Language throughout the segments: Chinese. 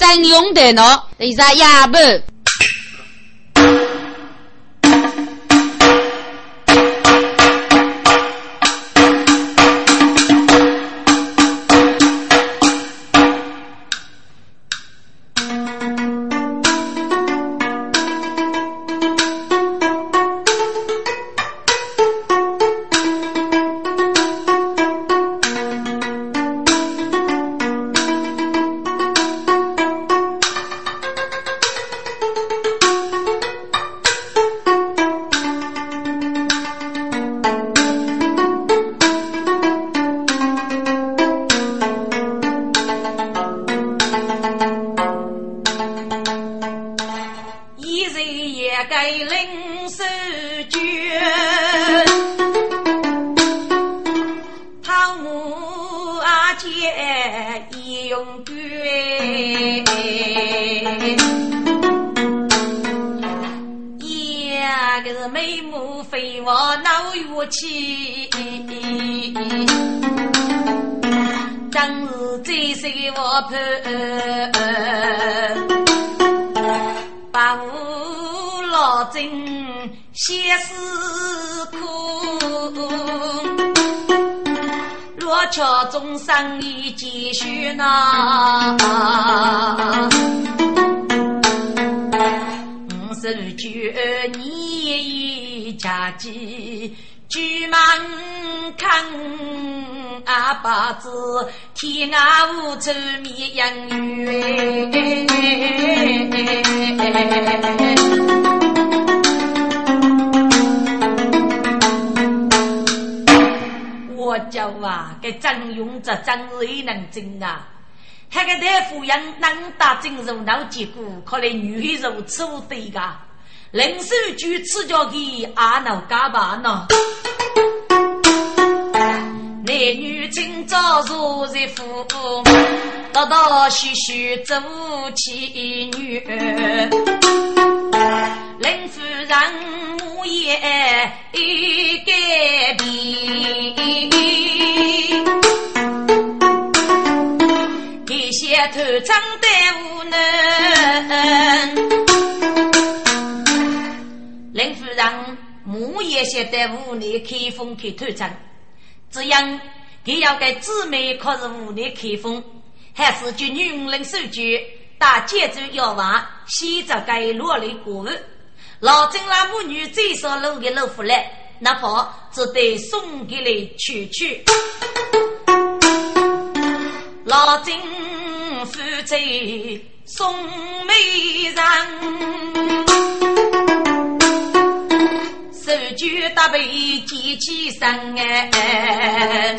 真用的喏，你啥看阿爸子天涯无处觅人缘，我叫啊，给张勇这张瑞能精啊，那个大夫人能打针肉脑结果，看来女肉吃不对噶，林守举吃着给阿脑嘎巴呢。男女今朝如日夫，道道须须做妻女。林夫人母也一改变，一些头长得无能。林夫人母也写得屋内开封开头长。这样，他要给姊妹可是屋内开封，还是就女人手举打节奏要娃，洗着该落泪过日。老郑那母女最少弄个老夫来，哪怕只得送给你去去。老郑夫妻送媒人。手举搭配机器声哎，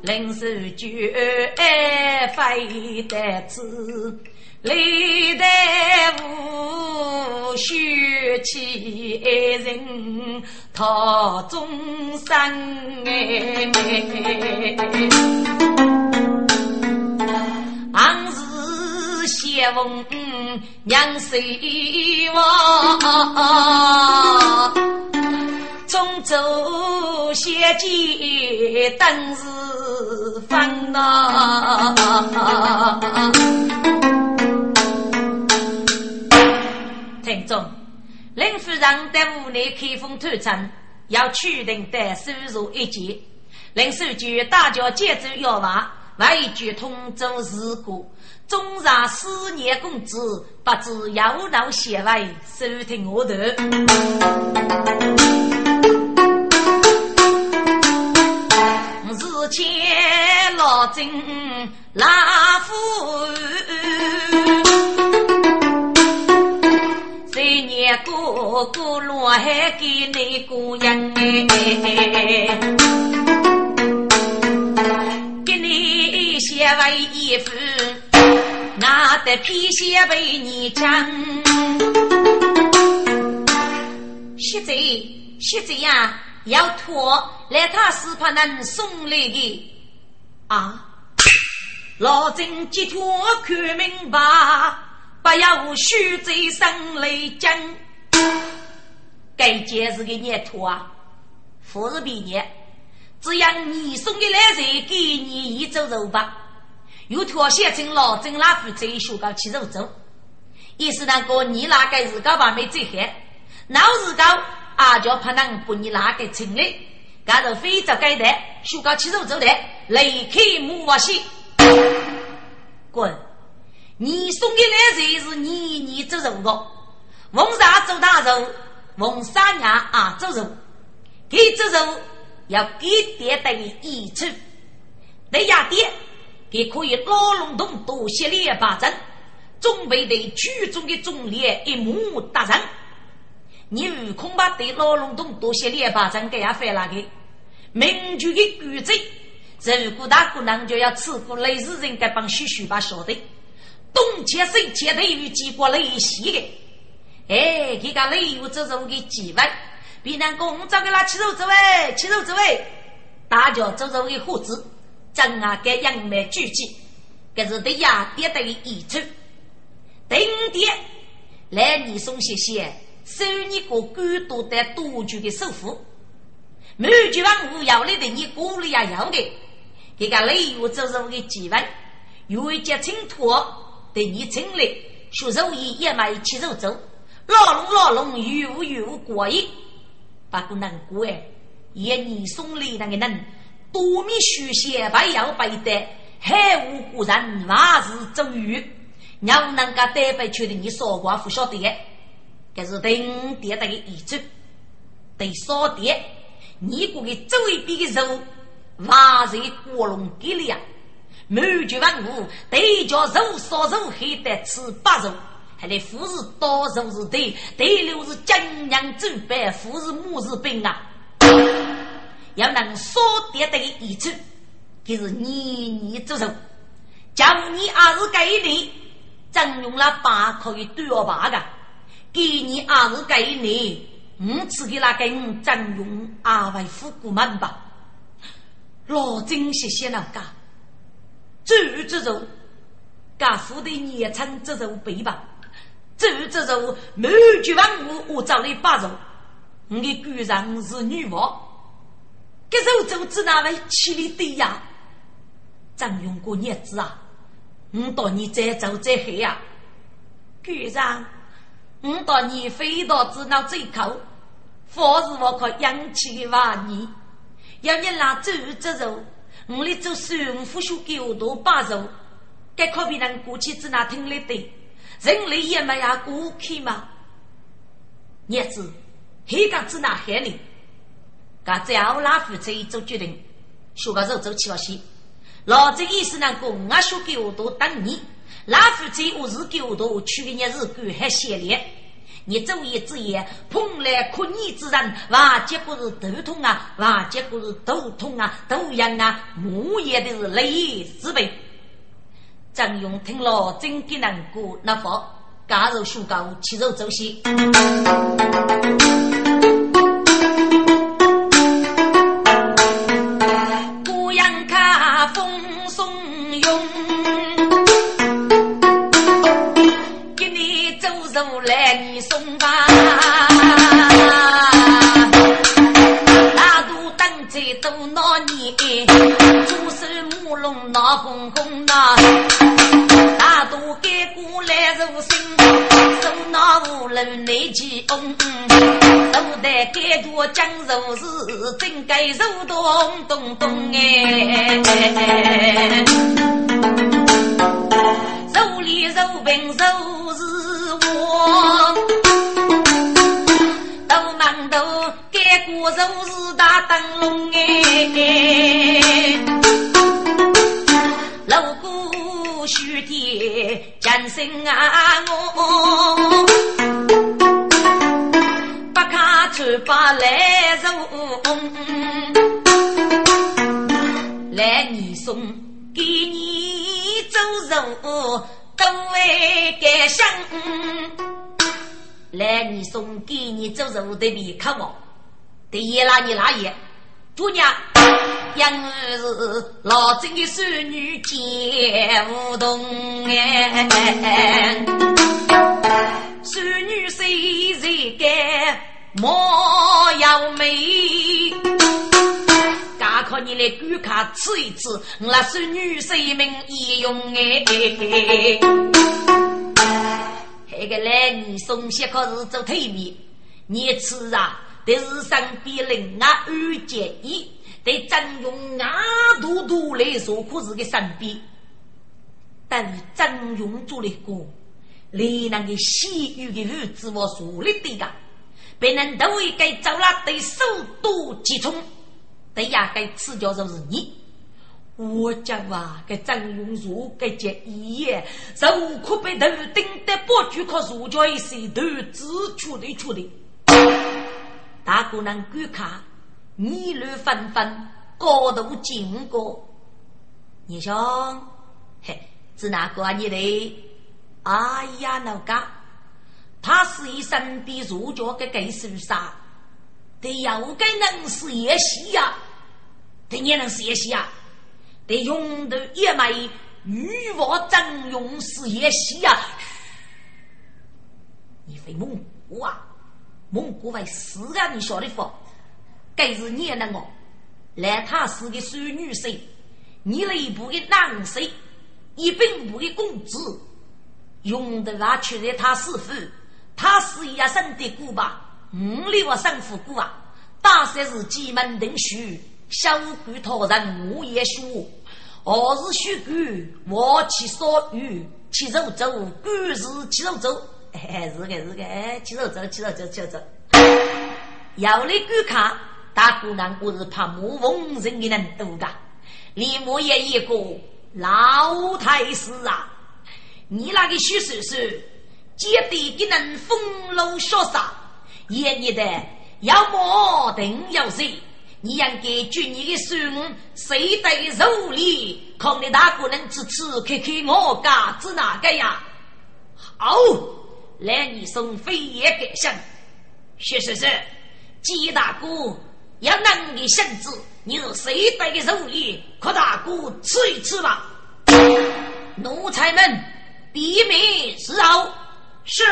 零手举哎飞得子，历代无须起人讨众生哎，昂是。谢翁娘随我，中州写记等是分呐。听众，林夫人在屋内开封探亲，要取定的收入一件，林书记大叫接走要娃，外句通州事故。中上四年工资，不知有劳协会收听我头。日前老郑拉夫，三年哥哥落海给你过人给你协会衣服。拿的皮鞋被你抢，现在现在呀，要脱来他是怕能送来的啊！老郑急脱看明白，不要虚在生来讲。该件是个念托啊，不是毕业，只要你送的来人给你一周肉吧。又脱写成老郑拉夫这一学高去肉走，意思那个你那个日高把没最黑，老日高阿叫怕能把你那个成嘞，干着非洲该的学高去肉走的，雷开木瓦西，滚！你送的来人是你你走肉的，翁啥做大肉，翁啥娘啊做肉，给做肉要给爹的益处，对呀爹。也可以老龙洞多些列巴阵，准备对剧中的忠烈一目达人。你恐怕对老龙洞多些列把阵给也翻了个民族的古贼，如果大姑娘就要吃过类似人该帮叔叔把晓得，东切西切对于几个雷西的，哎，这个雷有这种的机会，比那公找给他吃肉之位，吃肉之位，大家走走的伙子。正啊，给杨梅聚集，这是对雅典的遗嘱。顶点来，你送谢谢，收你个孤独的独居的首富。满句万物要来的，你鼓励也要的。这个礼物走入的机会，有一节请托对你请来，学手艺也买起手走，老龙老龙，有有过瘾。不过难过哎，也你送礼那个人。多米书写白要白的，海无古人万事周瑜，让能够代表确定你说话不晓得，这是顶点的遗嘱。对少点，你过个周一边的肉，万事过龙给力啊！满绝万物，对叫肉烧肉还得吃八肉，还得富是多肉是对，对六是江洋走白，富是母是兵啊！要能少点的遗嘱，就是年年做寿。假如你二十这一年，征用了八可以对我八个，给你二十这一年，五次给那根征用二位夫姑们吧。老真谢谢那个，最这种，家父的年成这种背吧，最这种满绝万物我找你八种，你的居然是女王。这肉肘子那位气力对呀？张用过日子啊！我到你再走再黑呀！局长，我到你飞到子那最口，方是我可养起的娃儿。要你拿走这肉，我来做三副书给我多把肉，该可比人过去子那听来的，人类也没呀过去吗？日子黑个子那黑你。噶只要拉夫妻做决定，学个肉走起了些。老子意思呢，公啊学给我多等你。拉夫妻我是给我多去的日子过还闲烈。你昼夜之夜碰来可你之人，哇结果是头痛啊，哇结果是头痛啊，头痒啊，木也的是累死呗。张勇听了真的难过，那佛加入学高吃肉走些。你送吧，大都等在都那年，猪手母龙闹哄哄呐，大都给过来入心，手拿五楼内起嗡，都得给多讲肉是真该肉咚咚咚哎，肉里肉饼肉是。都忙都改过肉是大灯笼哎，路过须天江心啊我，不看穿把来肉，来你送给你走肉。都为感想，来你送给你做肉的米看我，第一拉你拉爷，姑娘，因是老郑的孙女结不动哎，孙女虽然干莫要美，家可你来观看吃一吃，那是女婿们也用哎。那个来你送些可是做推面，你吃啊，得是身边人啊二结一，得真用啊多多来说可是个身边，但真用做的过，连那个西域的日子我说了的个，别人都会该走了得首都集中，得压该吃掉就是你。我讲话，给张永如给结一夜，无可被头顶的不举可如叫一些头指出的出的。大姑娘观看，议论纷纷，高度经过。你想，嘿，是哪个啊？你的？哎呀，老家，他是一身比如教给给书啥？得要给能是夜戏呀？得也能是夜戏呀？得用的也没欲望真用是也戏呀！你非蒙古啊？蒙古为是啊？你晓得不？该是你那个来他是个孙女婿，你那一部的男婿，一并部的公子，用的话去了他师傅，他是一生的姑吧？五里我生父姑啊，大三是进门定书。小鬼托人我也说，何日许鬼我去所欲，去肉走，鬼 是去肉走，哎，是个是个，去肉走，去肉走，去肉走。要来观看，大姑娘我是怕木逢人的人多噶，李莫也一个老太师啊，你那个许叔叔，绝对给人风流潇洒，也你的要么定要谁？你应该举你的孙，谁得肉里？看你大姑娘吃吃看看我家子哪个呀？好，来你送飞也给上。是是是，季大哥要能的性子，你是谁得的肉里？可大哥吃一吃吧。奴才们闭门侍候。是。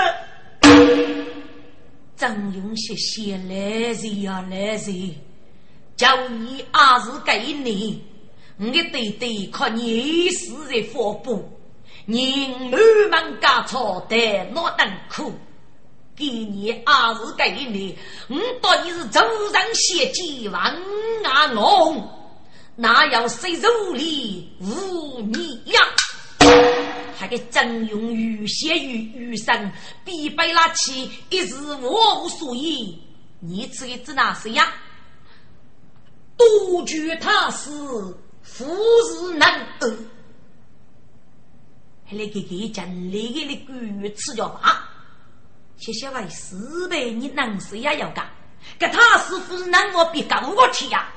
张勇谢谢来人呀来人。叫你二是给你，我对对靠你是在发布，人满满家草的哪等苦？给你二是给你，我当你是祖上血迹万阿龙，哪有谁肉里无你呀？还给真用雨血雨雨生，必被拉起一时我无所依，你这个指哪谁呀？多居他师，富士难得。还来给给讲那个的鬼吃掉吧？谢谢为四百，你能是也要干？给他师傅是能我比高过去呀？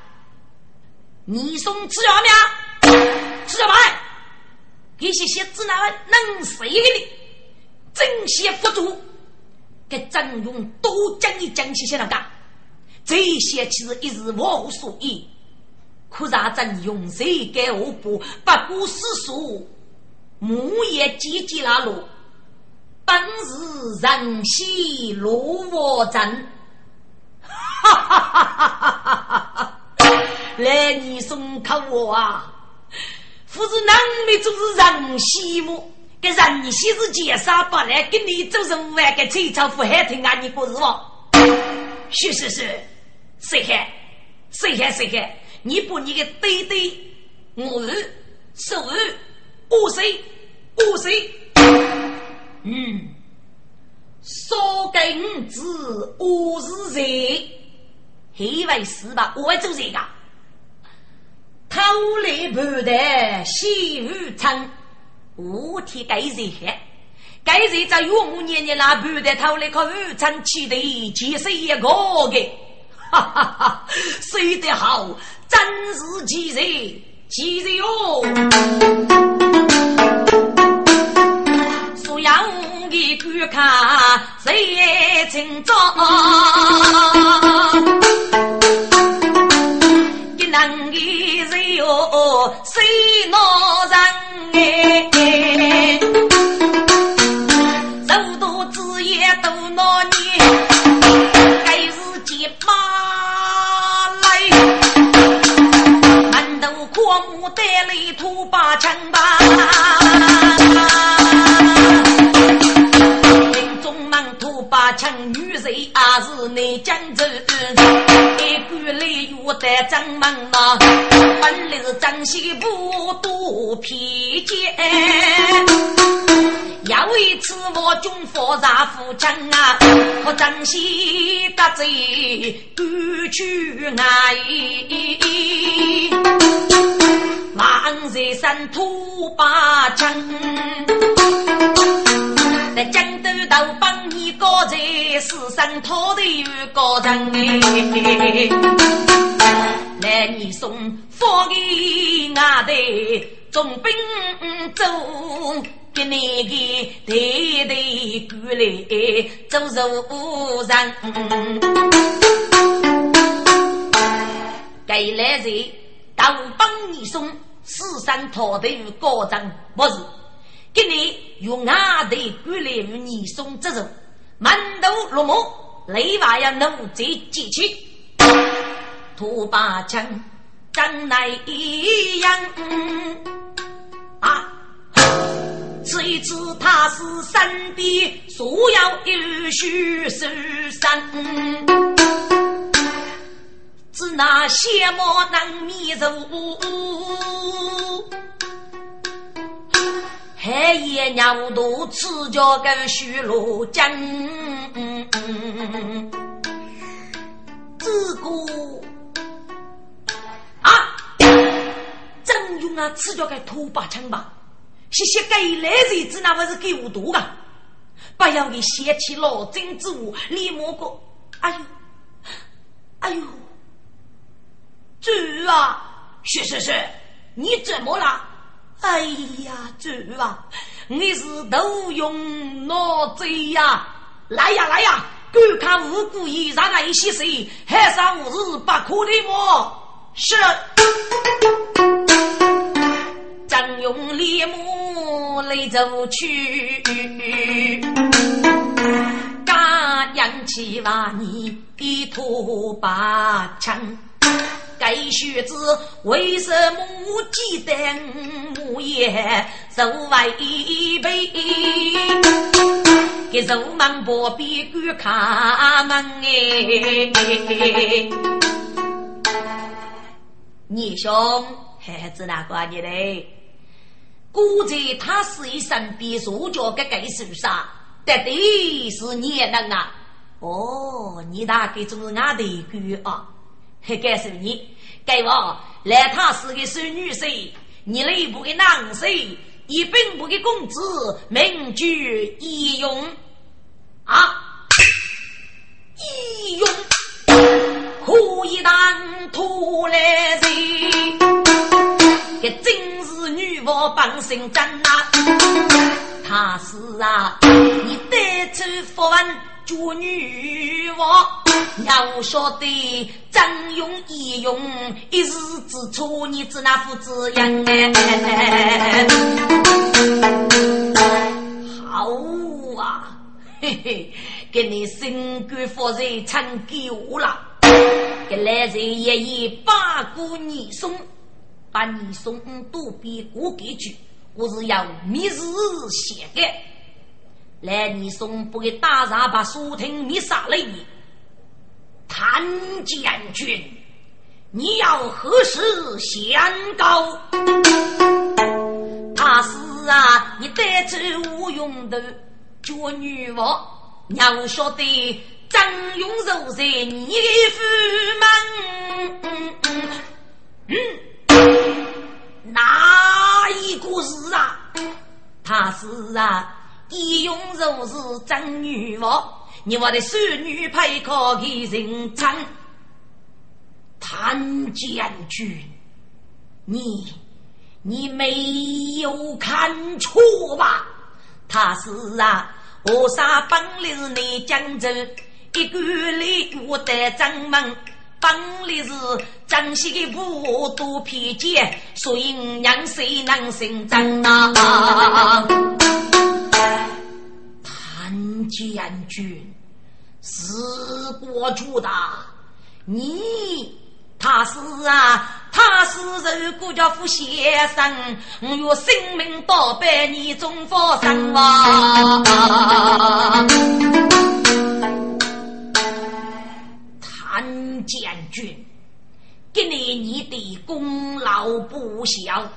你送吃药没？吃药吧？给些些子那能谁给你？正邪辅助，给张勇多讲一讲些些那个。这些其实一时无所依，可让真用谁给我不不顾世俗，木也积极拉路，本是人兮如我真，哈哈哈哈哈哈！来，你送给我啊！夫子能力就是人兮么？给人兮是介绍不来，给你做什么？给崔朝富还听啊？你不是吗？是是是。谁看？谁看？谁看？你把你的对对，我是手是我谁？我谁？嗯，说给五子，我是谁？黑为是吧？我做谁个？偷来不得西湖城，我替该谁看？该谁在岳母年年那不得偷来靠武城去的，其实一个个。哈哈哈！睡得好，真是奇人，奇人哟！苏阳的观看谁清早？能的是有谁闹人哎？肉多子也多闹你，该是鸡巴来，馒头阔目得里土八枪吧。把枪女贼也是内江州。一官来又得张门啊，本来是张西部都偏见。要为此我军佛杀父亲啊，可张西得罪赶去外。万岁山土八枪，在江都头帮你高在世上讨的有高人哎，来你送放给俺的总兵走，给你个对对过来走走人，给来人。大帮你送四山讨的与高张，不是给你用阿的管来与你送这种满头落寞，雷娃要怒贼激气，土把枪张来一样啊！这一次他是身边所要有须是山。只那邪魔能迷入，黑夜鸟肚赤脚跟虚罗江，这个啊，真用啊赤脚跟土把枪吧，谢谢给来人子那不是给我读的，不要给掀起老真之物，李莫哥，哎呦，哎呦。主啊，是是是，你怎么了？哎呀，主啊，你是都用脑子呀！来呀来呀，观看无辜一让那一些谁，还上无日不可的么？是，张勇立木来走去，刚扬起瓦你一吐把枪。该学子为什么记得母也受为备？给肉忙不必管他们哎！你兄孩子哪管你嘞？估计他是一身比手脚个该受啥？得的是你能啊！哦，你大概就是俺的哥啊！还告诉你。给我来，他是个孙女婿，你内部的男婿，一本部的公子，名居义勇啊，义勇可以当拖来人，这真是女王帮身真啊！他是啊，你得出佛文。做女王，要晓得张勇义勇，一时之错，你只那副子样哎。好啊，嘿嘿，给你新官夫人唱够了，给来人爷爷把姑你送，把你送都比我给去，我是要密日写的。来，你送不给大傻把苏廷灭杀了你，谭将军，你要何时宣告？他是啊，你得罪无用的绝女王，要晓得张勇柔在你府门，哪一个是啊？他是啊。义勇如是真女王，你我的孙女配可给人称。谭将军，你你没有看错吧？他是啊，我杀本来是内江州一个里我的掌门，本来是江西的武都偏见，所以让谁能胜仗啊？谭将军，死国助大，你他是啊，他是受国家付先生，我有生命到百年忠发身亡。谭将军，今年你的功劳不小，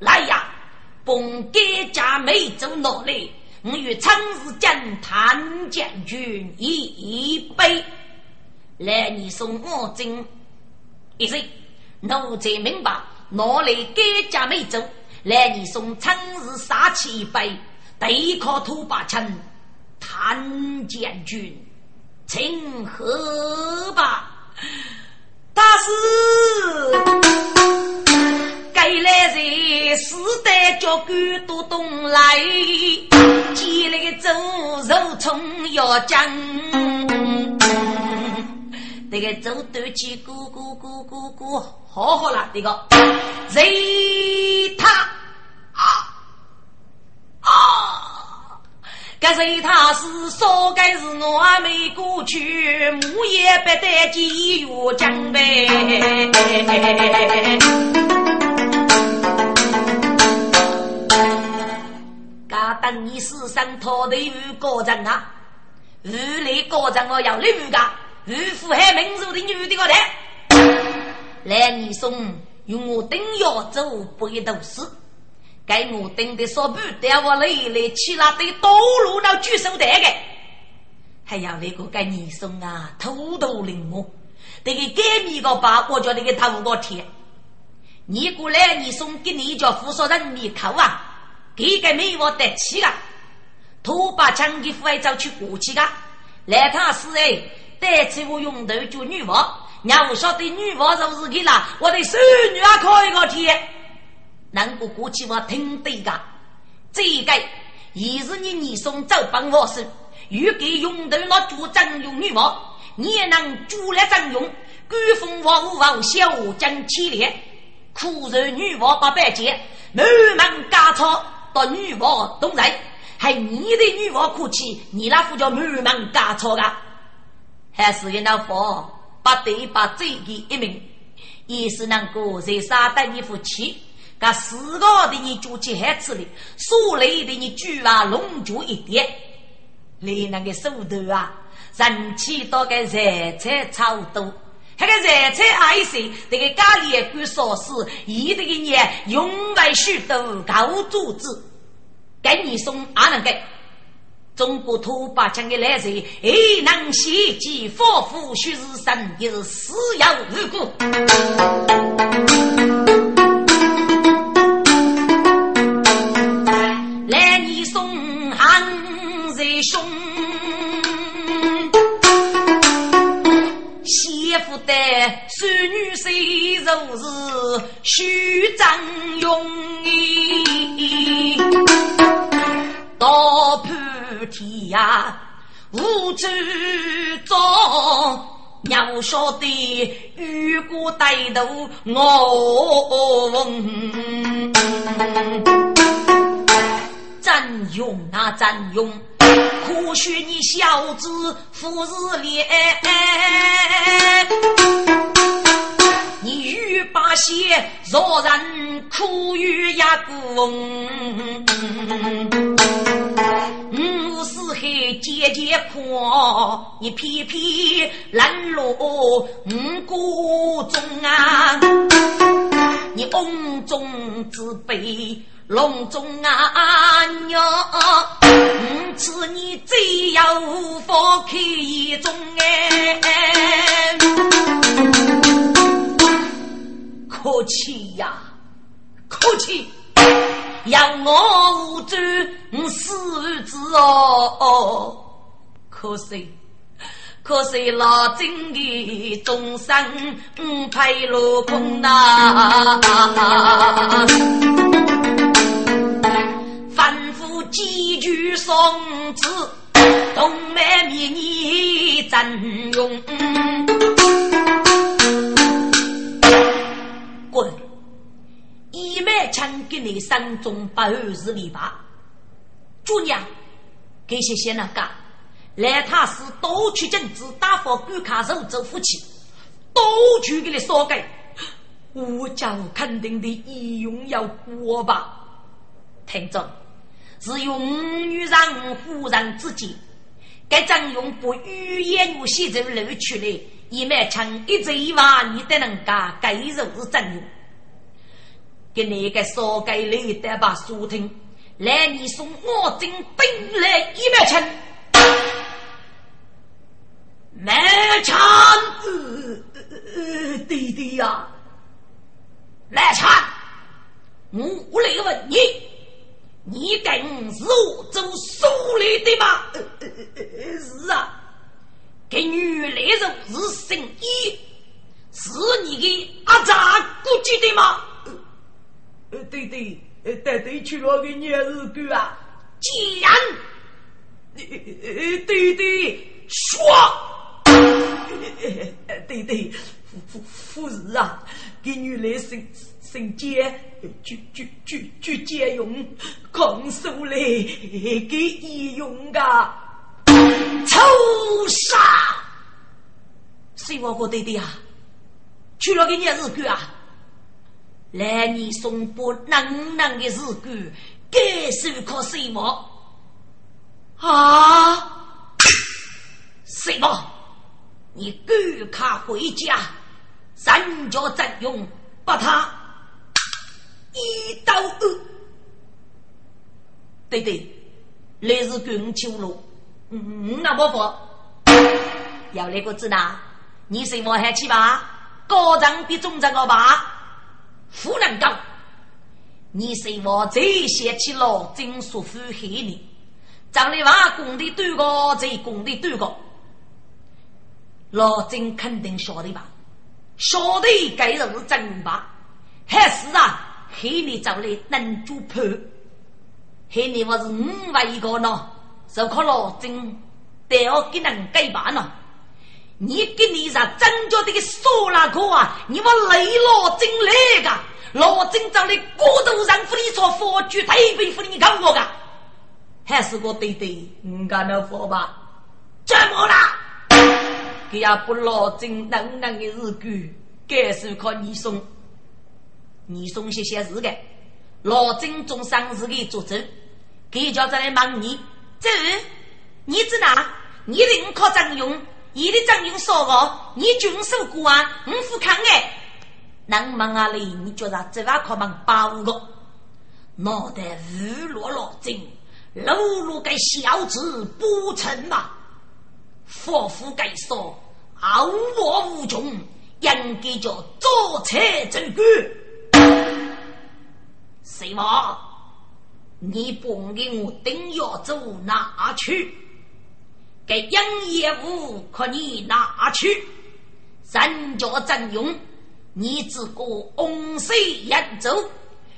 来呀，帮甘家梅州努力。我与长日将谭将军一杯，来你送我敬一声，奴才明白。哪里该家没走？来你送长日杀气一杯，对抗土八枪，谭将军，请喝吧。大师。该来人，死得脚骨都动来，饥来个走肉葱要酱，这个走端起咕咕咕咕咕，好好了，这个。谁他？啊啊！该谁他是？说该是我还没过去，木也不得几月江呗。噶等你死生拖的五个人啊，五类个人我要六个，五符合民族的女的个来，来你送用我等要走不一头死，给我等的说不得我来来去那的道路那举手的。个，还要那个给你送啊，头头灵活，这个给你个把我叫那个头个贴。你过来，你送给你叫副所人你口啊，给个没我得气啊！土把枪的父爱早去过去个，来他是哎，带起我用头做女娃，让我晓得女娃就是给了我的孙女啊，可以个天，能够过去我听对个，这个也是你你送走帮我手，欲给用头那做真用女娃，你也能做来真用，古风王王小将起列。苦受女王八百劫，满门家草到女王东人，还你的女王哭泣，你那副叫满门家草的，还是一那副不得把这个一名，也是能够在杀得你夫妻，噶四个的你举起孩子的，所累的你举啊龙举一点，你那个手头啊，人气到个人才差不多。那个热菜爱食，这个咖喱管烧死，一这个年用外许多高组织，给你送阿能给。中国土八强的来人，哎，能袭击佛父须是神，又是死要无辜。来你送汉贼兄。媳妇的孙女谁如是虚张勇，道破天涯无主张，要晓得遇过歹徒我问，真勇啊真勇！可许你小子富士脸，你欲把血若人苦于呀公，五四海姐姐阔，你偏偏冷落五谷中啊，你瓮中之辈。笼中啊娘，五次你只要无法开中哎，可气呀，可气！要我无罪，死之哦，可惜，可惜老真的终生配落空呐。反复几句宋词，东门迷你真用。滚！一脉枪给你三中八二十里吧。主娘，这些先那个，来他是多取政治，打发官卡手走夫妻，多去给你说给。我家肯定的义勇要过吧？听着。只有五女人、夫人之间，该张用不语言无写在楼去的，一买枪一嘴一话，你都能干，该肉是真用。给你个少给你的把书听，来你送我进兵来一买枪，买枪，弟弟呀，买枪，我来问你，你跟我做苏来的吗？是啊。给女来人是圣衣，是你的阿扎估计的吗？呃，对对，呃，对对，去了个女日狗啊！既然，呃呃，对对，说，对对，夫夫夫人啊，给女来生生节，就就就就借用，空手来给医用的。臭傻！谁我个弟弟啊？娶了个你日狗啊！来你送不能能的日狗，该是可谁么？啊！谁么？你赶快回家，三脚正用，把他一刀二。对对，来日狗秋路。嗯，那伯父，要那个字呢？你是我还去吧？高长比中长个吧？不能讲，你是我最嫌弃老金所负害你，长的话功的多个，最功的多个，老金肯定晓得吧？晓得该人是真吧？还是啊，害你找来能主判，害你我是五万一个呢？受靠老金，都要给人改办了。你给你是真叫这个傻那个啊！你们雷老金来个，老金长的骨头上扶你做佛具，太背负你看我个，还是我对对，你干那佛吧？怎么啦？给也不老金能能的日子，该是靠你送，你送些些事的。老金总上日给做主，给叫在来忙你。这，你知哪？你的靠张勇，你的张勇说我，你军守过啊，我富康哎。能忙啊哩？你觉得这碗靠忙八五个？脑袋日落落尽，露露个小子不成嘛？佛父该说，傲我无穷，应该叫左侧正官。谁嘛？你不给我定要走哪去？给营业务可你哪去？三家阵用，你只顾翁水扬州，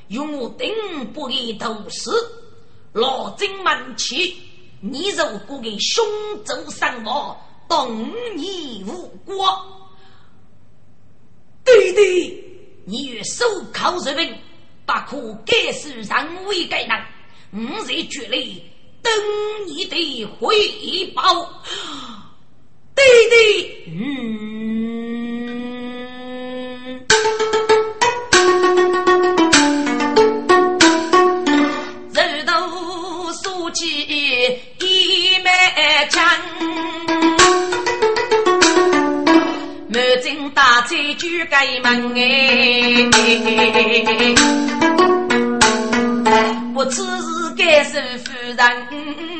用我定不给头事。老金门去，你如果给凶州上马，动你无国。对对，你与手铐日本，不可改世让位该难。我在这里等你的回报，弟弟。嗯，人都说起一枚枪，满京大寨举盖门哎，我此时。该是夫人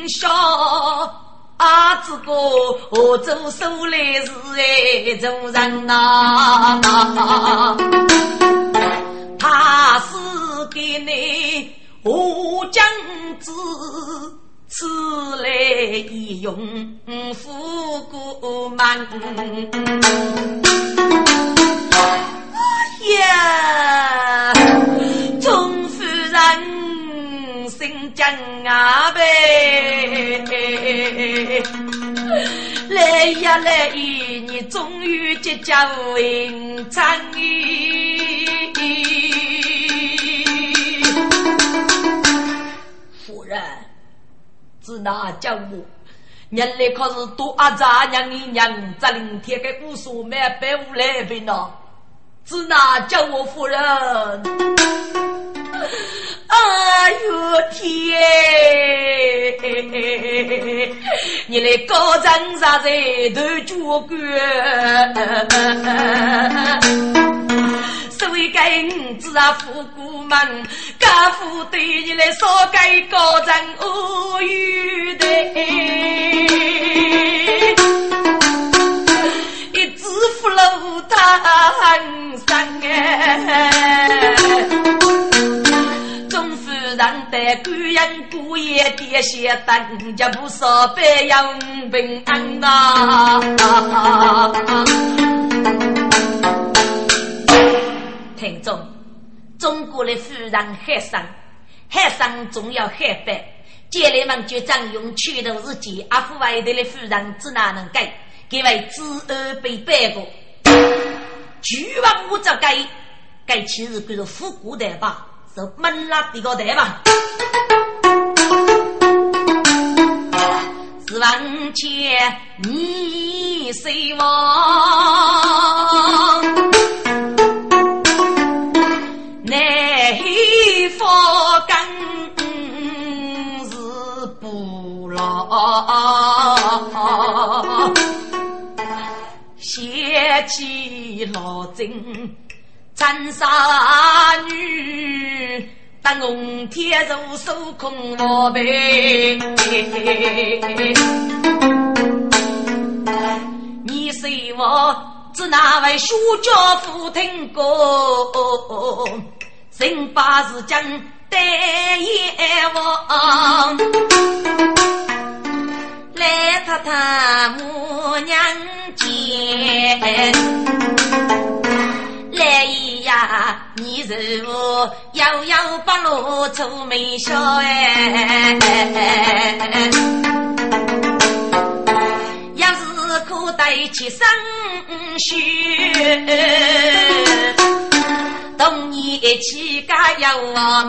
笑，阿子哥我做手来是哎做人呐，他是给你我将子此来一用富过满。哎呀，钟夫人。心将啊呗，来呀来，你终于结交文章自那叫我，原来可是多阿杂娘一娘，这临天个无数买百五来分喏，自那叫我夫人。哎呦天！你来高枕啥在头脚干，所以该五子啊，富姑们，家父对你来说该高枕无语的，一支扶了他山哎。让得孤人孤夜跌些等着不少百样平安呐。听众，中国的富人海上，海上总要海北。姐妹们就张用拳头日记，阿富外头的富人只哪能改？给为知恩被背过，巨王我这改，改其实叫做复古代吧。是闷拉的个台吧，是往前你谁望？不老，写起老真。长沙女，当红天如手空我背。你说我只那位书家父听过，人把是将对阎王，来太太母娘见。来呀，你是我摇摇八路愁眉笑哎，要是可带起生血，同你一起加油啊！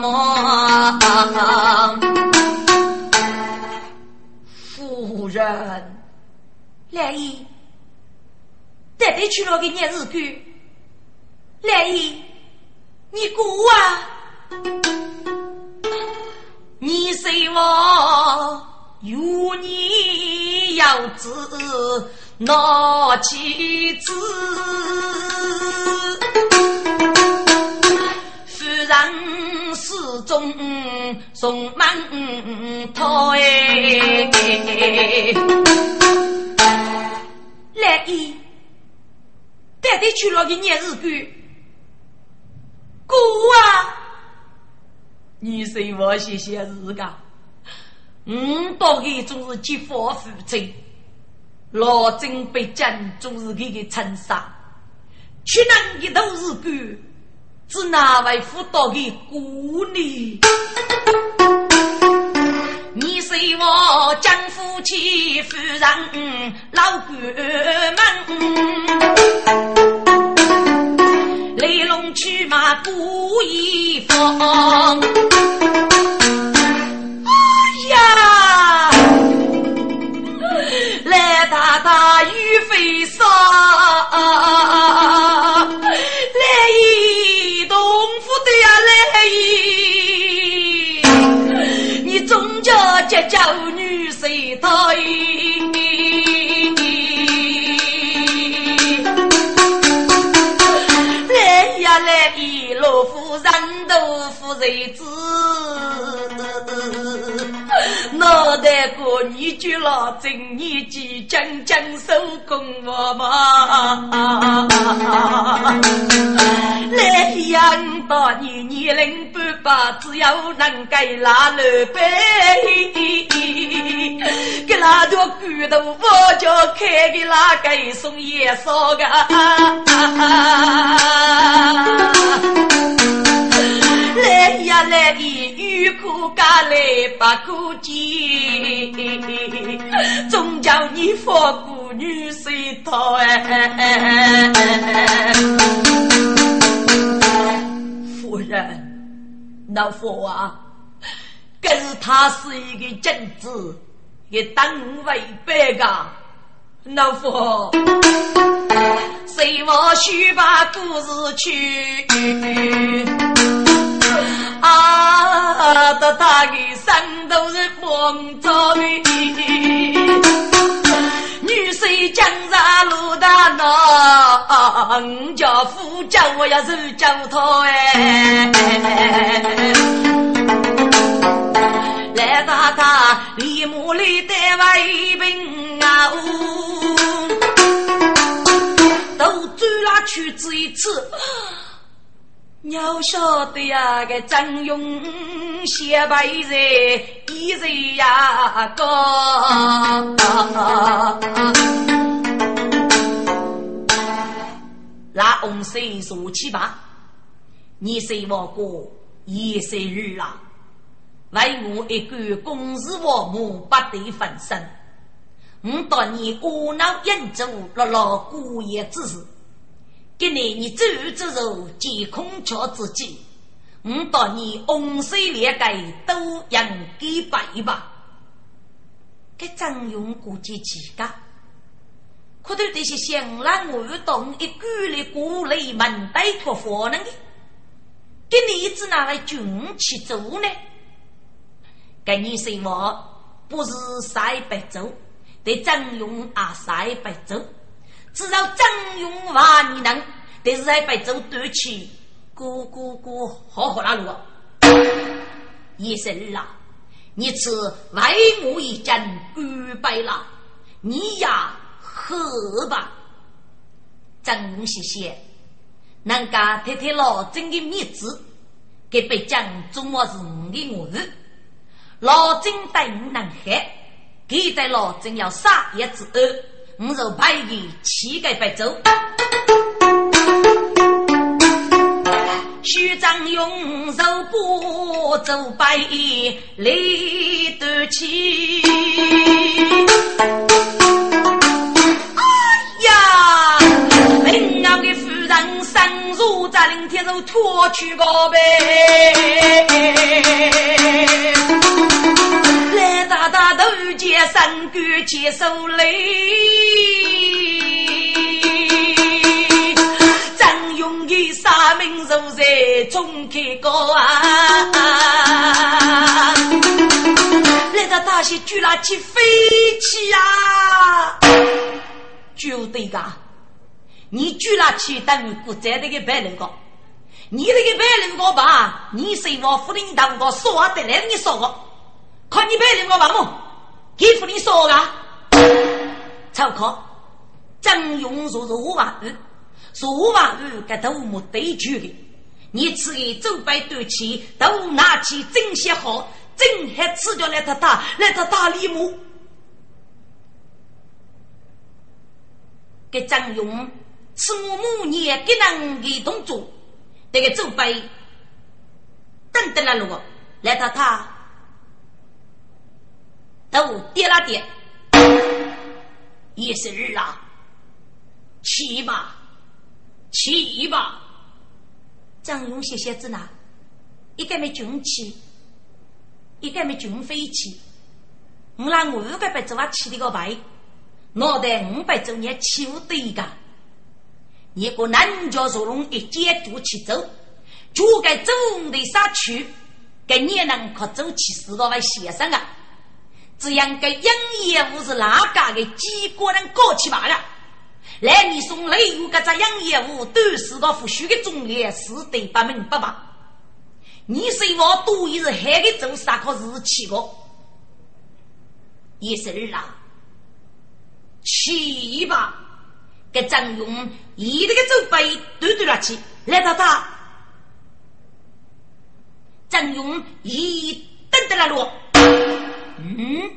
夫人，来姨，带带去了个日子。来姨，你过啊！你说我有你要子拿妻子，夫人始终送门头哎！来一，带带去了个日子。哥啊，你说我些些日个，五百个总是结发夫妻，老真被将总是给个称杀，去哪一头日干，是哪位辅导的姑娘？你是我江夫妻夫人老哥们。雷龙去马故意放，豆腐日子，脑袋过你就老正年纪，将将手工我嘛。来呀，到你年龄半把，只要能给拉老辈，给拉条骨头，我就开给拉给送夜烧个。来呀来的，有苦家来不苦见，总叫你放过女婿套哎。夫人，老夫啊，可是他是一个君子，也当为白噶。老夫，随我续把故事去。啊，得他的山都是风着的。江上路大闹，五家夫叫我要受教他哎。来大他李木里带卫兵啊，都追了去这一次。要晓得呀，个张勇写白人一人呀个，那红色说起吧，你是我哥，也是儿啊，为我一个公事我母不得分身，我当你窝囊应州落落孤夜之事。今年你走之后，见空桥之际，我到你洪水连盖都应给拜吧。给张勇估计几个，可头这些乡兰外动一鼓励鼓励门拜托佛能的，给你一直拿来军去做呢？给你说我不是塞白走，对张勇啊塞白走。知道张勇话你能，但是在白州端起，咕咕咕，好好拉路。医生啊，你此为我一阵干杯了，你呀喝吧。张勇谢谢，人家太太老郑的面子，给北疆中国是你的我儿，老郑对你能害，给在老郑要杀也之恩。我就派你乞丐白走，徐长勇手把走白泪断气。生如在临天就脱去个呗。来大大头见三哥接手雷，张勇的杀命如在冲开高啊！来大大些举拉起飞起啊！就对噶，你举拉起等于不在那个白人高，你那个白人高吧？你是我夫人当个说话得来，你说我。看你白领我王母，给夫你说啊！曹考，张勇说是五万二，说五万二跟头目对决的。你此个走白端起，都拿起真些好，真还吃掉来他打，来他打李木。给张勇，是我母年给人的动作，这个走白，等等了路，来到他。都跌了跌，也是日啊，起吧，起吧。张勇写写字呢，一个没军旗，一个没军飞起。我拿五个白走啊起的个牌，脑袋五百周年起五对个，一个南郊坐龙一箭渡起走，就该走的杀去，给你能可走起四个位先生啊。这样个营业务是哪家的几个人搞起罢了？来，你送雷雨个这营业务都是个不虚的中业，是得不明白吧？你说我多一日还给做啥个日期个？也是儿啊，七吧！给张勇一个个走背都对了起，来到他，张勇一等得了路。嗯，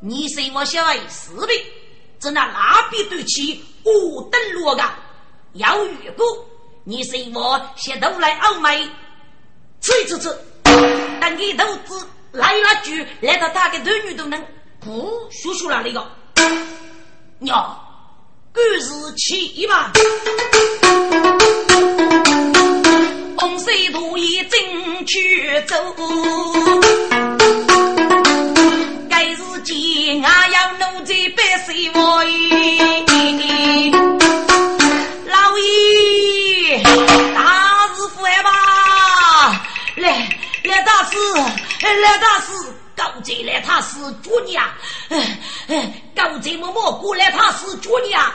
你是我小儿四辈，只拿蜡笔对起五等罗个，要越过你是我先都来傲美，吃一吃吃，等给豆子来了句，来到他的男女都能不说出来那个，呀，故事起吧，红色图一正去走。俺要奴才百岁我老爷大师傅来吧，来来大师，来大师，高进来他是主娘，高高贼默默过来，他是主呀！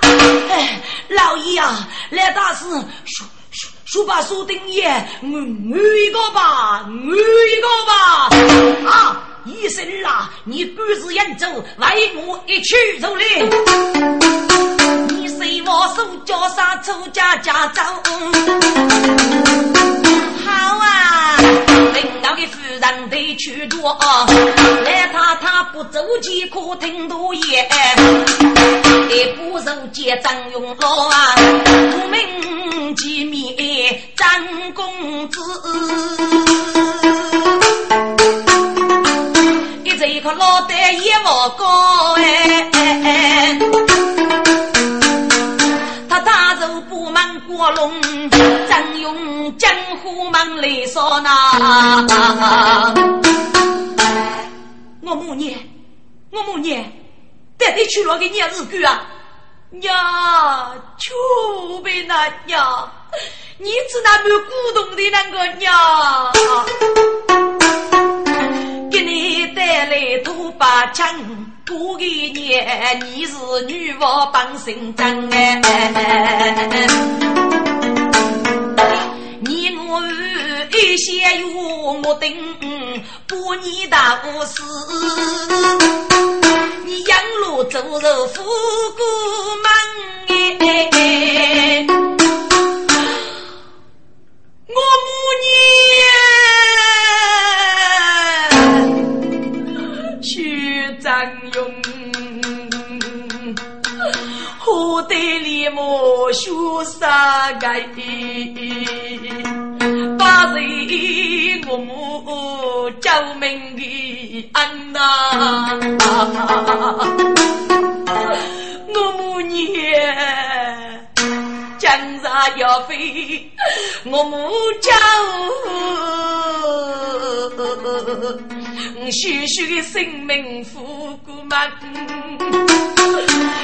哎，老爷啊，来大师，说说说把书丁爷，我我一个吧，我一个吧！啊，医生啊，你赶日远走，为我一起走嘞！随我手脚上出家家走？好啊！领导的夫人得去多，来他他不走即可听多言，也不走见张永老啊，不名见面张公子，一这颗脑袋也莫高哎。卧龙张勇江湖门里说那，我母娘，我母娘，带你去了个娘日狗啊！娘，就被那娘，你是那么古董的那个娘，给你带来土八枪。过个年，你是女王帮新娘哎，一些有目定，不你大无事，你养路走入富贵门哎，我母娘，去张。我得立马学啥个？把人我母救命的恩呐！我母娘江山要飞，我母救，许许生命富过门。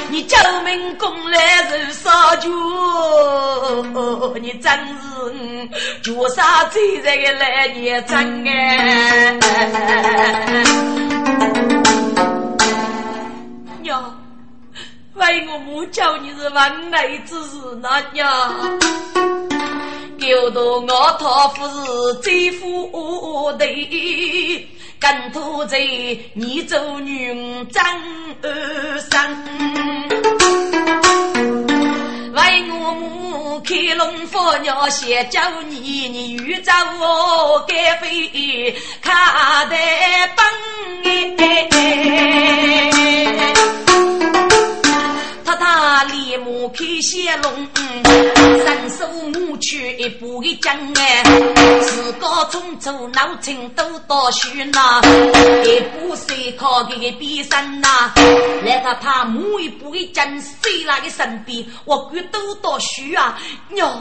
你救命功来如烧酒，你真是绝杀最在的来年真哎！为我母叫你是万爱之事，那娘，狗头我讨不是最富的。跟土贼，你做女张二生，为我母开龙佛鸟，先叫你你遇着我该飞卡得崩。他他立马开血龙，伸手摸去一步一将哎，自个中走脑筋都到虚呐，一步谁靠个边上呐？来他他摸一步一将，谁那个身边？我骨都到虚啊！娘，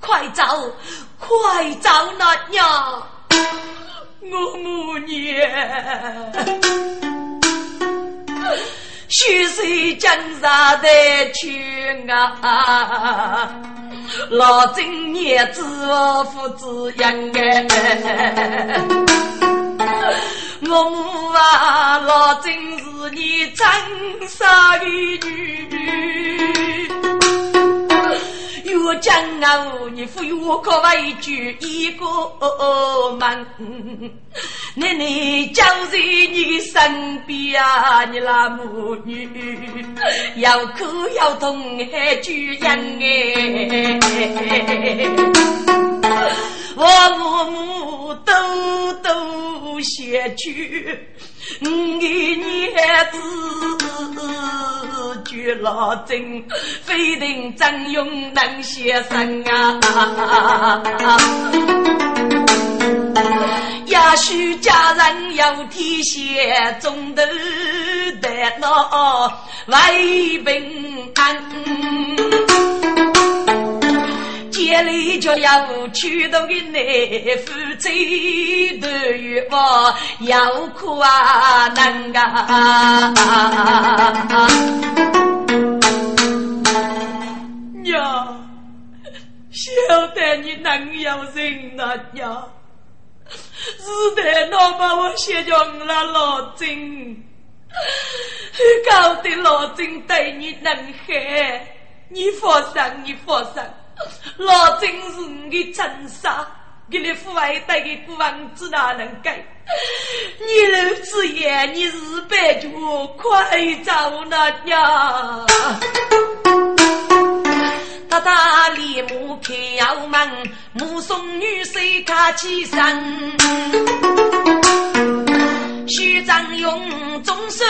快走，快走那娘，我母娘。血水江山的去啊，老真也知我父子养哎，我母啊，老真是你真傻的女。我讲啊，你父与我可为句一个门，奶奶就在你身边啊，你那母女要哭要痛还举人哎，我母母都都写去。五个儿子绝老真，非定张勇能先生啊！也许家人有天险中头的那为平安。夜里就要去到的内夫妻都有我要哭啊难啊！娘，晓得你能有人呐娘，是的，老把我写叫我那老真。搞得老郑对你能害，你放心，你放心，老真是你的真杀，给你父爱带给孤王子哪能改？你老子爷，你日白脚，快走那呀！大大立木开窑门，目送女婿开起身。徐章勇总是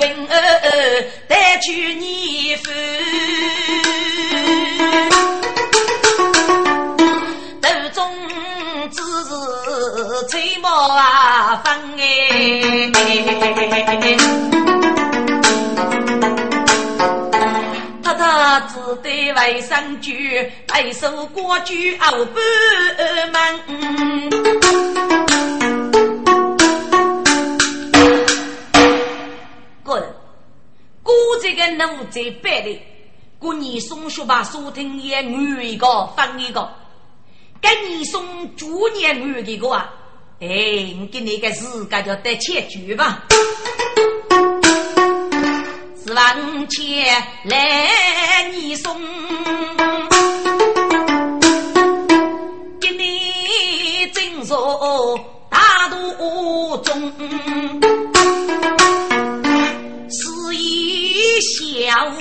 平儿带去你夫，吹毛啊风哎。他只得为生居，白手过居熬半门。滚！古这个奴才败的，过年送书把书听也女一个分一个，给你送猪年女的个啊！哎，你给你个自个就得切句吧。十万钱来你送，给你赠送大肚中，是一小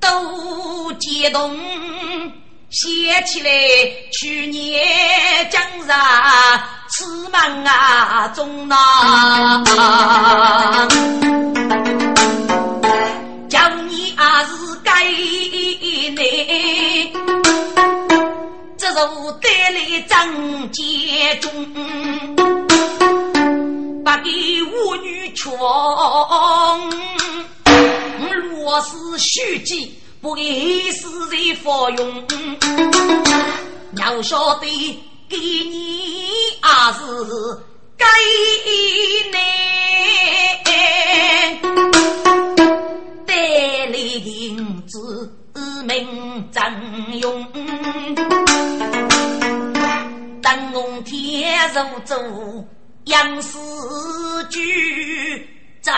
都接动，写起来去年江上吃满啊中啊。那是该你，这是我带来张杰忠，不给我女穷，若是虚记，不给死人服用。要晓得给你也是该你。带来银子名正用，当红天入主杨氏居，珍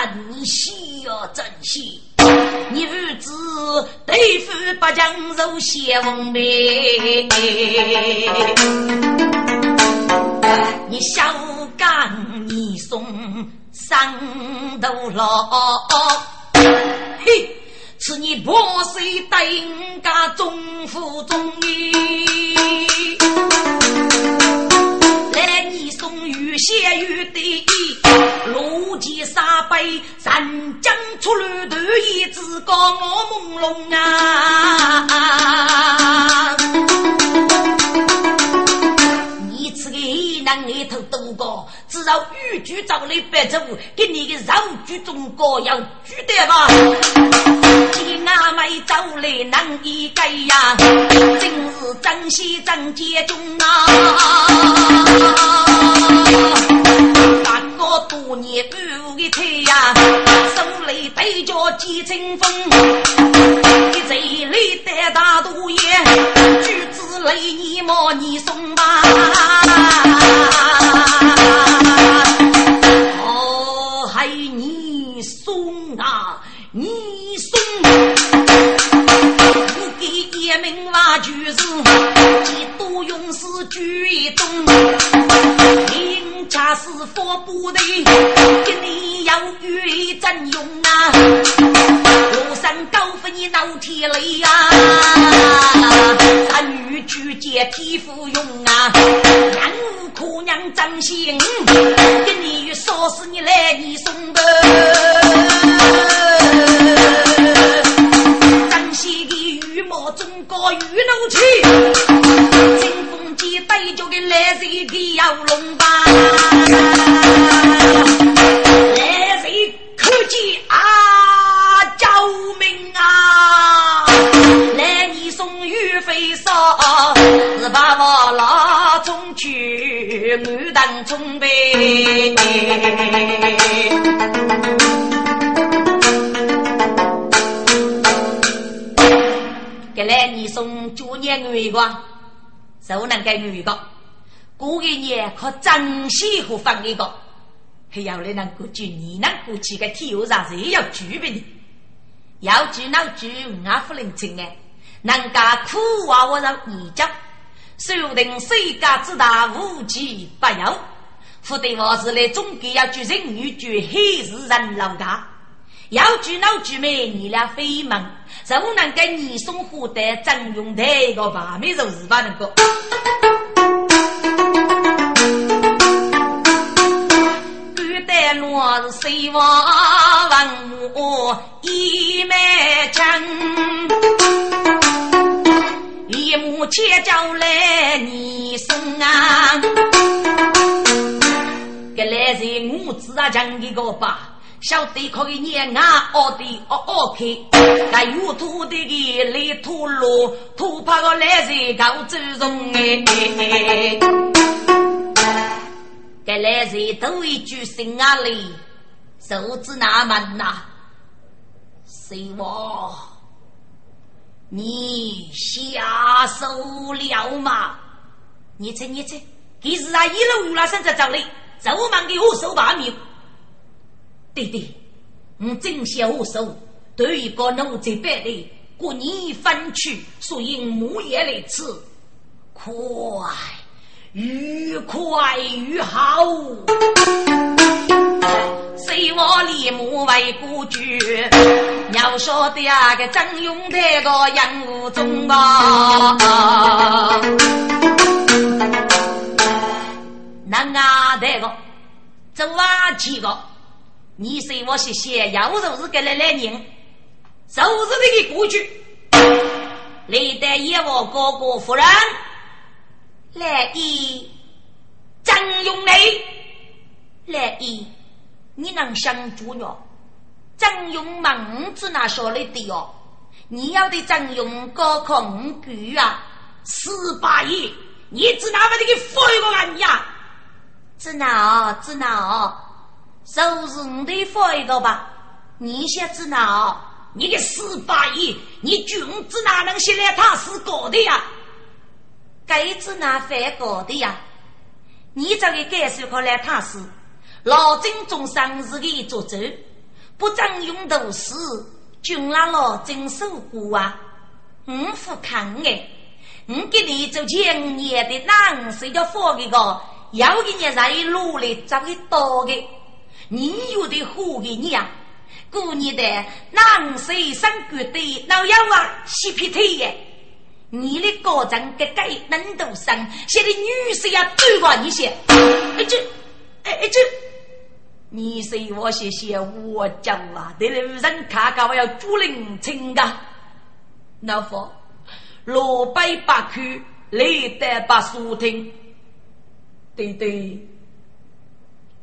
惜呀珍惜，你儿子对付八将入先锋妹，你小刚你送上头了。嘿，是你破碎等家中府中意，来你送玉仙玉的杯，三江出绿头一只高我朦胧啊。男里头多高，只要玉局找来白走，给你个肉局中高要举得吧？见阿妹走来难一改呀，真是珍惜真结中啊！八个多年不的腿呀，手里背着几阵风，一嘴里带大毒液，举子来你莫你送吧。哦，还你送啊，你送！我给一名挖巨人，几多勇士举动，你家是佛不得，给你要玉真用啊！庐山高飞闹天雷呀，三女举剑替父用啊！姑娘真心，给你说是你来你送的，真心的羽毛中高玉龙去，风剑带着的来谁的要龙吧？来谁可见啊？救命啊！来你送玉飞烧，是把我拉中去。我当准备，给来你送九年女光，就能给女的，过一年可珍惜和放一个，还要来能过去，你能过去个天下上谁要举备你？要举那举俺不能听哎，人家苦话我让你讲，说定世家之大无奇不有，不得我是来总归要举人女举黑是人老家，要举老举妹你俩非门，就能给你送货的真用的个把妹就是吧能够。我是谁王文武一脉强，一母千叫来你送啊！这来人我子啊讲一个吧，晓得可以念啊，哦的哦哦开，那有土的来土路，土怕个来人搞祖宗哎。该来人都一句心啊里，手指那门呐，谁我？你下手了吗？你猜你猜，其实啊，一路有了身在找你，走忙给我手把命。对对，我正想我手，对一个奴才百的，过年分去，所以木叶来吃，快。愈快愈好，谁我立木为故居。要说的啊，个张勇这个杨武忠啊，男啊这个走啊几个，你随我谢谢，要就是给来来人，就是这个故居，历代一我哥哥夫人。来一张勇雷，来一你能想住呢？张勇忙子那说来的对哦，你要的张勇高考五句啊，十八亿，你只拿把这个废个玩意呀？只拿只拿，就是你的废一个吧？你先只拿，你个十八亿，你君子哪能写来他是搞的呀？该子那翻过的呀？你这个该手可来踏实。老郑中生日的作者，不争用读诗，君拉老郑守过啊！五副看哎，我给你做前年的男谁叫放一个，要给你在努力找个多的，你有的活给你呀！过年的男谁生过的老妖啊，洗皮腿耶！你的高中给该能读上，现在女婿要多过你些。哎这，哎这，你是我谢谢我讲啊，得了人看看我要主人情的。老夫罗北八区雷得把书听，对对，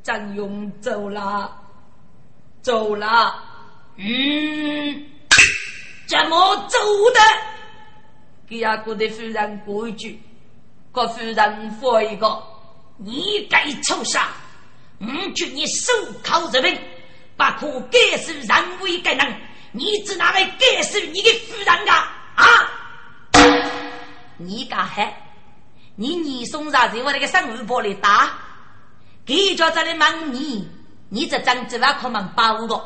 张勇走了，走了，嗯，怎么走的？给阿哥的夫人过一句，给夫人发一个，你该臭杀，我劝你手铐日本，不可改受人为该人，你只拿来改受你的夫人啊啊！你敢喊？你你送啥在我那个生活玻璃打，给叫这里忙你，你这张嘴巴可能把我个，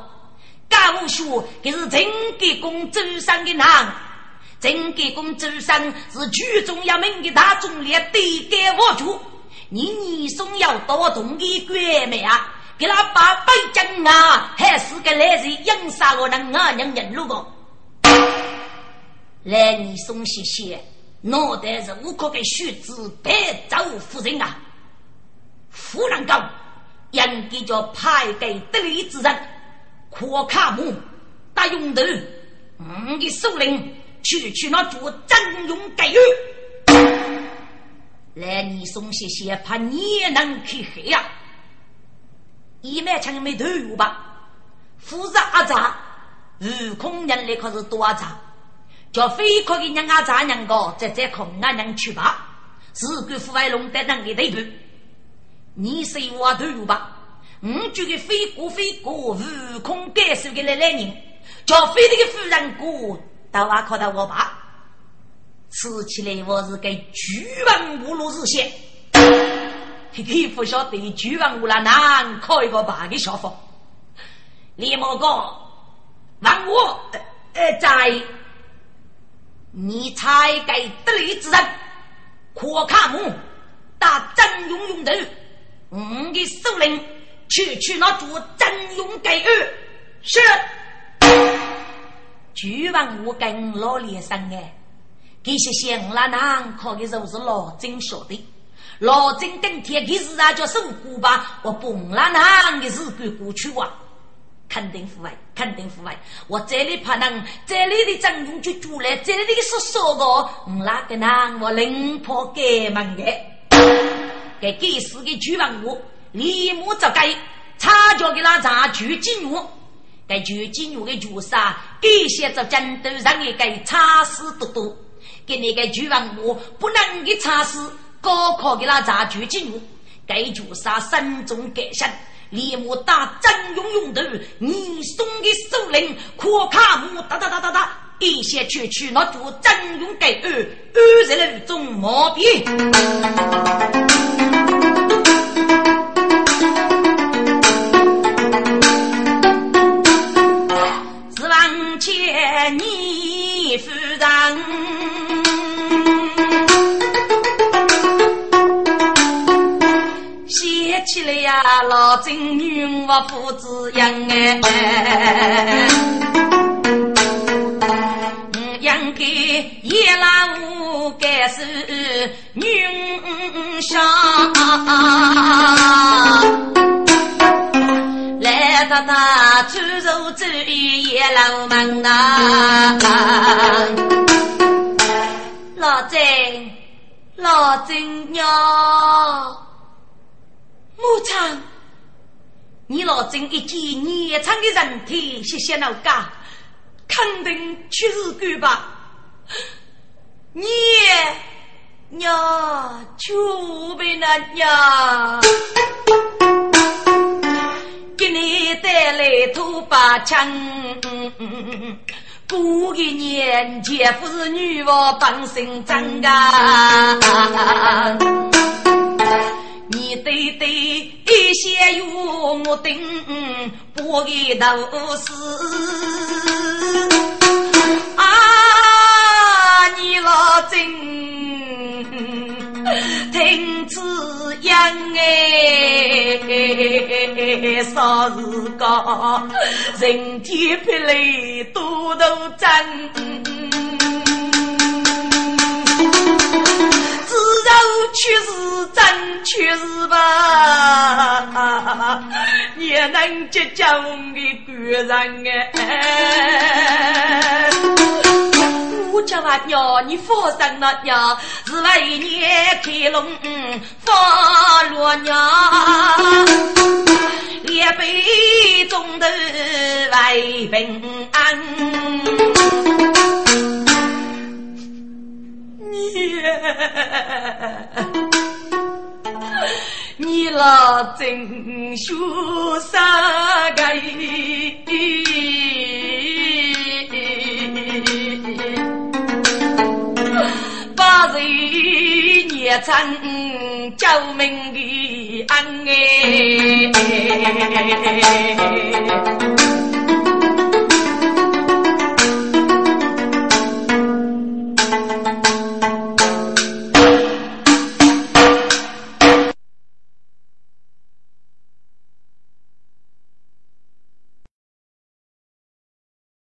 干我说，这是真给公周上的男。正给公主上是举重要命的大忠烈，对干我主。你你送要多动的官媒啊，给他把北京啊，还是个来人养杀我人啊娘人路个。来你送些些，脑袋是无可给须知白走夫人啊。夫人讲，应该叫派给得力之人，可卡木大勇头，我的首领。去去那做真勇盖玉，来你送些些，怕你也能去黑呀！一满枪没投入吧？复杂阿杂，悟空人类可是多阿杂，叫飞可以让阿杂两个在这空阿娘去吧？是个富外龙的能力对不？你是我投入吧？我这个飞过飞过，悟空该受的来来人，叫飞这个夫人过。到娃看到我爸，吃起来我是给巨文无路日线，嘿嘿，不晓得举王我那难考一个八个小房。李某哥，王我呃在，你才该得力之人，可卡木打真勇勇头，我的首领去去那做真勇给二是。举王我跟老脸上哎，这些乡拉难考的都是老真说的。老郑等天开始啊，叫守孤吧，我蹦了那的日子过去哇，肯定腐败，肯定腐败。我这里怕能，这里的张勇就住来，这里是说个，我那个呢，我临破改门的，给给死的举王我，立马就该插脚给那查举金牛，该举金牛的主杀，给些着战斗上一个查死多多，给那个举王我不能给查死。高考给那查举进入，该主杀三中改善，立马打真勇勇头，你送的首领可卡木哒哒哒哒哒，一些区区那做真勇改二二十六种毛病。十万千你夫人。起来呀，老金女我父子养哎，养给叶老五该是女婿，来到那出入之叶老门呐，老金，老金娘。牧场，你老真一见年长的人体，谢谢老家，肯定去日干吧？你娘就被那娘给你带来土八枪，过个年节不是女娃帮身长啊。你对对一些有我等不给都是啊，你老真听此言哎，啥时个人天霹雷多头真。确实真，确实吧，也能结交的贵人哎。我叫啊娘，你放心了娘，是为你开龙放罗娘，一辈中头为平安。你老真羞杀个，把人捏成救命的恩哎。